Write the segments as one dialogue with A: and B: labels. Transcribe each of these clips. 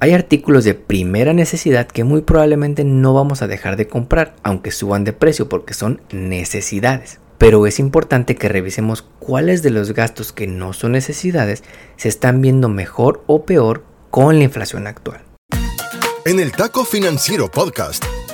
A: Hay artículos de primera necesidad que muy probablemente no vamos a dejar de comprar, aunque suban de precio porque son necesidades. Pero es importante que revisemos cuáles de los gastos que no son necesidades se están viendo mejor o peor con la inflación actual.
B: En el Taco Financiero Podcast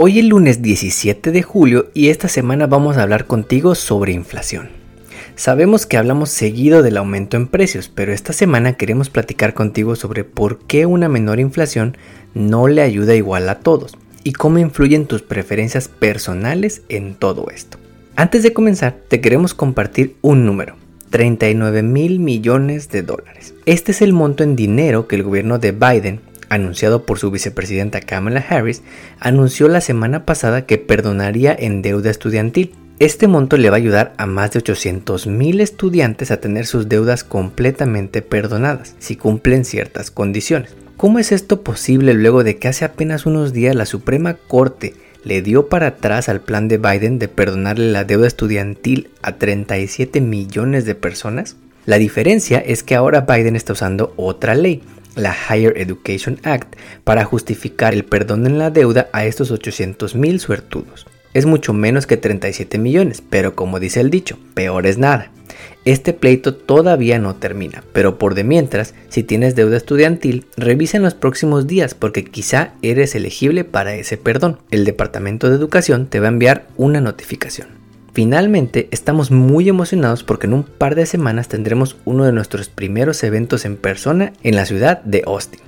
A: Hoy es lunes 17 de julio y esta semana vamos a hablar contigo sobre inflación. Sabemos que hablamos seguido del aumento en precios, pero esta semana queremos platicar contigo sobre por qué una menor inflación no le ayuda igual a todos y cómo influyen tus preferencias personales en todo esto. Antes de comenzar, te queremos compartir un número. 39 mil millones de dólares. Este es el monto en dinero que el gobierno de Biden anunciado por su vicepresidenta Kamala Harris, anunció la semana pasada que perdonaría en deuda estudiantil. Este monto le va a ayudar a más de 800.000 estudiantes a tener sus deudas completamente perdonadas, si cumplen ciertas condiciones. ¿Cómo es esto posible luego de que hace apenas unos días la Suprema Corte le dio para atrás al plan de Biden de perdonarle la deuda estudiantil a 37 millones de personas? La diferencia es que ahora Biden está usando otra ley, la Higher Education Act para justificar el perdón en la deuda a estos 800 mil suertudos. Es mucho menos que 37 millones, pero como dice el dicho, peor es nada. Este pleito todavía no termina, pero por de mientras, si tienes deuda estudiantil, revisa en los próximos días porque quizá eres elegible para ese perdón. El Departamento de Educación te va a enviar una notificación. Finalmente, estamos muy emocionados porque en un par de semanas tendremos uno de nuestros primeros eventos en persona en la ciudad de Austin.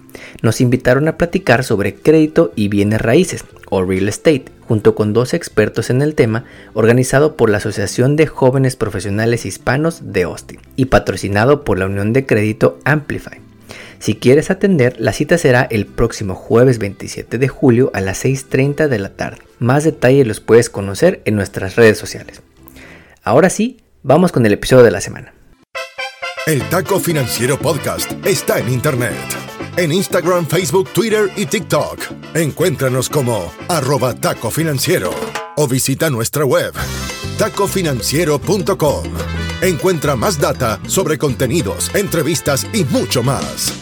A: Nos invitaron a platicar sobre crédito y bienes raíces, o real estate, junto con dos expertos en el tema, organizado por la Asociación de Jóvenes Profesionales Hispanos de Austin y patrocinado por la Unión de Crédito Amplify. Si quieres atender, la cita será el próximo jueves 27 de julio a las 6.30 de la tarde. Más detalles los puedes conocer en nuestras redes sociales. Ahora sí, vamos con el episodio de la semana.
B: El Taco Financiero Podcast está en Internet. En Instagram, Facebook, Twitter y TikTok. Encuéntranos como arroba taco financiero o visita nuestra web tacofinanciero.com. Encuentra más data sobre contenidos, entrevistas y mucho más.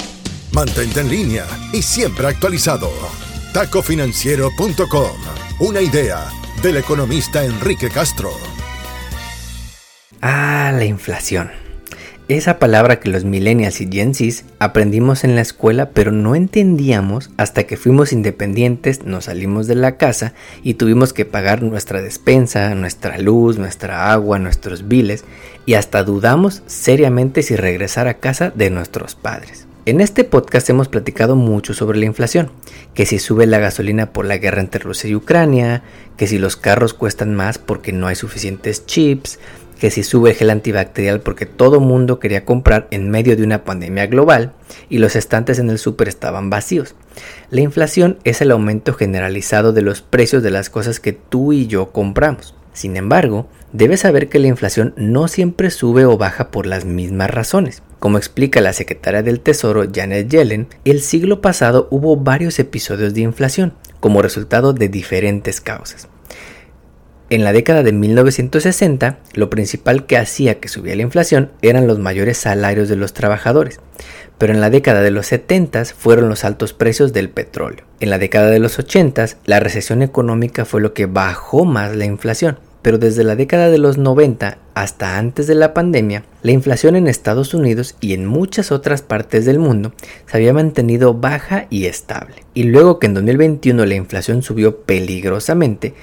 B: Mantente en línea y siempre actualizado. Tacofinanciero.com. Una idea del economista Enrique Castro.
A: Ah, la inflación. Esa palabra que los millennials y Gen aprendimos en la escuela pero no entendíamos hasta que fuimos independientes, nos salimos de la casa y tuvimos que pagar nuestra despensa, nuestra luz, nuestra agua, nuestros biles y hasta dudamos seriamente si regresar a casa de nuestros padres. En este podcast hemos platicado mucho sobre la inflación, que si sube la gasolina por la guerra entre Rusia y Ucrania, que si los carros cuestan más porque no hay suficientes chips, que si sube el gel antibacterial porque todo mundo quería comprar en medio de una pandemia global y los estantes en el súper estaban vacíos. La inflación es el aumento generalizado de los precios de las cosas que tú y yo compramos. Sin embargo, debes saber que la inflación no siempre sube o baja por las mismas razones. Como explica la secretaria del Tesoro Janet Yellen, el siglo pasado hubo varios episodios de inflación, como resultado de diferentes causas. En la década de 1960, lo principal que hacía que subía la inflación eran los mayores salarios de los trabajadores, pero en la década de los 70 fueron los altos precios del petróleo. En la década de los 80, la recesión económica fue lo que bajó más la inflación, pero desde la década de los 90 hasta antes de la pandemia, la inflación en Estados Unidos y en muchas otras partes del mundo se había mantenido baja y estable. Y luego que en 2021 la inflación subió peligrosamente,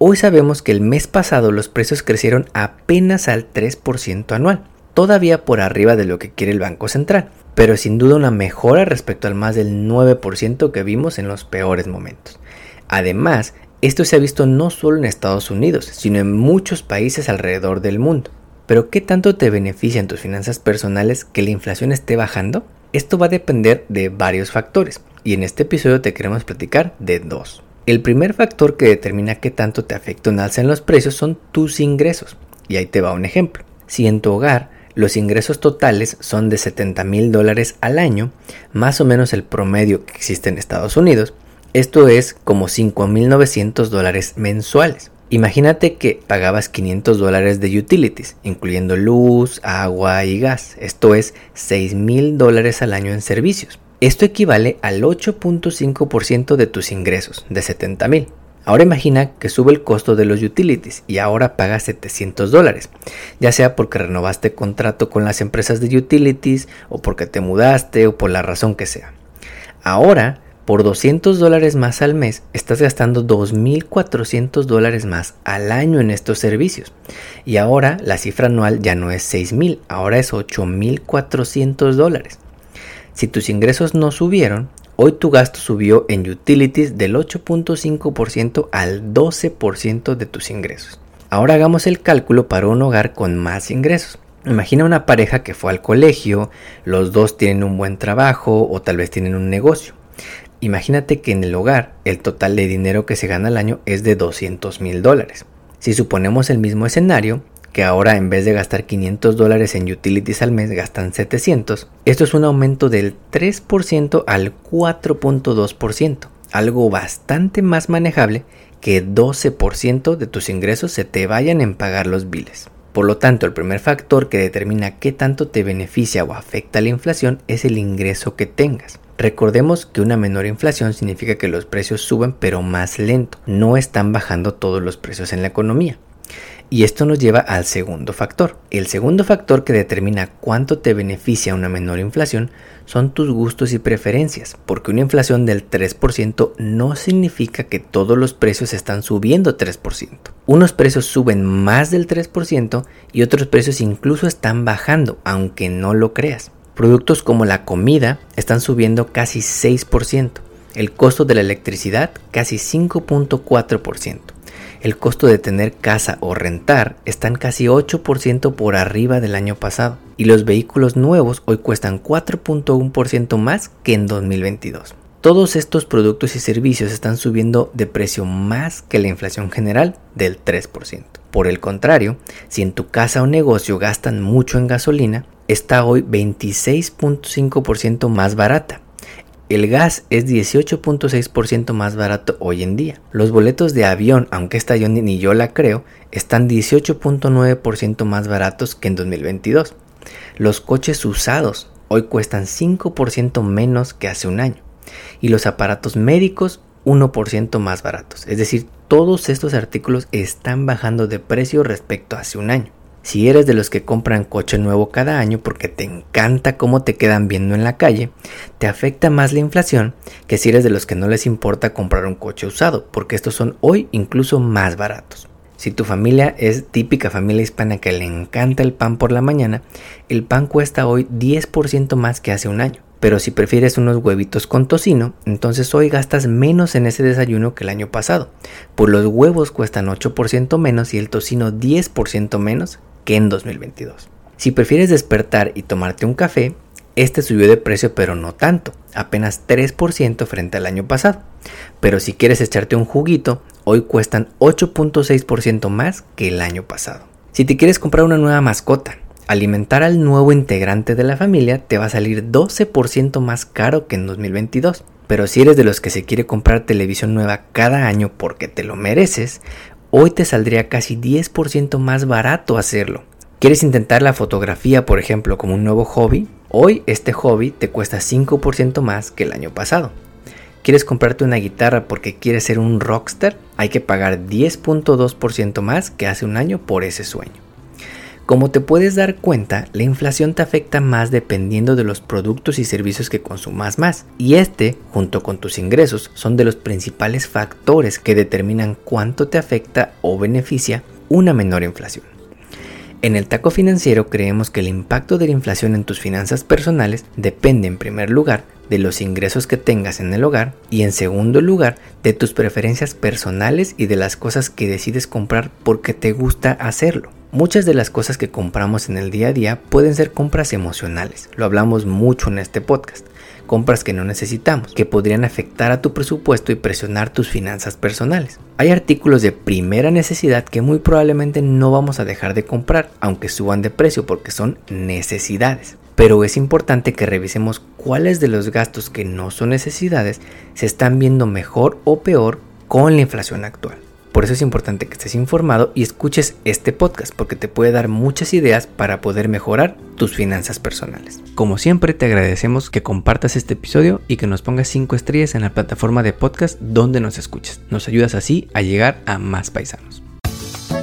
A: Hoy sabemos que el mes pasado los precios crecieron apenas al 3% anual, todavía por arriba de lo que quiere el Banco Central, pero sin duda una mejora respecto al más del 9% que vimos en los peores momentos. Además, esto se ha visto no solo en Estados Unidos, sino en muchos países alrededor del mundo. Pero ¿qué tanto te beneficia en tus finanzas personales que la inflación esté bajando? Esto va a depender de varios factores y en este episodio te queremos platicar de dos. El primer factor que determina qué tanto te afecta un alza en los precios son tus ingresos. Y ahí te va un ejemplo. Si en tu hogar los ingresos totales son de 70 mil dólares al año, más o menos el promedio que existe en Estados Unidos, esto es como 5.900 dólares mensuales. Imagínate que pagabas 500 dólares de utilities, incluyendo luz, agua y gas. Esto es 6 mil dólares al año en servicios. Esto equivale al 8.5% de tus ingresos, de 70 mil. Ahora imagina que sube el costo de los utilities y ahora pagas 700 dólares, ya sea porque renovaste contrato con las empresas de utilities o porque te mudaste o por la razón que sea. Ahora por 200 dólares más al mes, estás gastando 2.400 dólares más al año en estos servicios. Y ahora la cifra anual ya no es 6.000, ahora es 8.400 dólares. Si tus ingresos no subieron, hoy tu gasto subió en utilities del 8.5% al 12% de tus ingresos. Ahora hagamos el cálculo para un hogar con más ingresos. Imagina una pareja que fue al colegio, los dos tienen un buen trabajo o tal vez tienen un negocio. Imagínate que en el hogar el total de dinero que se gana al año es de 200 mil dólares. Si suponemos el mismo escenario, que ahora en vez de gastar 500 dólares en utilities al mes gastan 700, esto es un aumento del 3% al 4.2%, algo bastante más manejable que 12% de tus ingresos se te vayan en pagar los biles. Por lo tanto, el primer factor que determina qué tanto te beneficia o afecta la inflación es el ingreso que tengas. Recordemos que una menor inflación significa que los precios suben pero más lento, no están bajando todos los precios en la economía. Y esto nos lleva al segundo factor. El segundo factor que determina cuánto te beneficia una menor inflación son tus gustos y preferencias, porque una inflación del 3% no significa que todos los precios están subiendo 3%. Unos precios suben más del 3% y otros precios incluso están bajando, aunque no lo creas. Productos como la comida están subiendo casi 6%, el costo de la electricidad casi 5.4%. El costo de tener casa o rentar están casi 8% por arriba del año pasado y los vehículos nuevos hoy cuestan 4.1% más que en 2022. Todos estos productos y servicios están subiendo de precio más que la inflación general del 3%. Por el contrario, si en tu casa o negocio gastan mucho en gasolina, está hoy 26.5% más barata. El gas es 18.6% más barato hoy en día. Los boletos de avión, aunque esta yo ni yo la creo, están 18.9% más baratos que en 2022. Los coches usados hoy cuestan 5% menos que hace un año. Y los aparatos médicos 1% más baratos. Es decir, todos estos artículos están bajando de precio respecto a hace un año. Si eres de los que compran coche nuevo cada año porque te encanta cómo te quedan viendo en la calle, te afecta más la inflación que si eres de los que no les importa comprar un coche usado, porque estos son hoy incluso más baratos. Si tu familia es típica familia hispana que le encanta el pan por la mañana, el pan cuesta hoy 10% más que hace un año. Pero si prefieres unos huevitos con tocino, entonces hoy gastas menos en ese desayuno que el año pasado, pues los huevos cuestan 8% menos y el tocino 10% menos que en 2022. Si prefieres despertar y tomarte un café, este subió de precio pero no tanto, apenas 3% frente al año pasado. Pero si quieres echarte un juguito, hoy cuestan 8.6% más que el año pasado. Si te quieres comprar una nueva mascota, alimentar al nuevo integrante de la familia te va a salir 12% más caro que en 2022. Pero si eres de los que se quiere comprar televisión nueva cada año porque te lo mereces, hoy te saldría casi 10% más barato hacerlo. ¿Quieres intentar la fotografía, por ejemplo, como un nuevo hobby? Hoy este hobby te cuesta 5% más que el año pasado. ¿Quieres comprarte una guitarra porque quieres ser un rockstar? Hay que pagar 10.2% más que hace un año por ese sueño. Como te puedes dar cuenta, la inflación te afecta más dependiendo de los productos y servicios que consumas más. Y este, junto con tus ingresos, son de los principales factores que determinan cuánto te afecta o beneficia una menor inflación. En el taco financiero creemos que el impacto de la inflación en tus finanzas personales depende en primer lugar de los ingresos que tengas en el hogar y en segundo lugar de tus preferencias personales y de las cosas que decides comprar porque te gusta hacerlo. Muchas de las cosas que compramos en el día a día pueden ser compras emocionales, lo hablamos mucho en este podcast, compras que no necesitamos, que podrían afectar a tu presupuesto y presionar tus finanzas personales. Hay artículos de primera necesidad que muy probablemente no vamos a dejar de comprar, aunque suban de precio porque son necesidades. Pero es importante que revisemos cuáles de los gastos que no son necesidades se están viendo mejor o peor con la inflación actual. Por eso es importante que estés informado y escuches este podcast porque te puede dar muchas ideas para poder mejorar tus finanzas personales. Como siempre te agradecemos que compartas este episodio y que nos pongas 5 estrellas en la plataforma de podcast donde nos escuches. Nos ayudas así a llegar a más paisanos.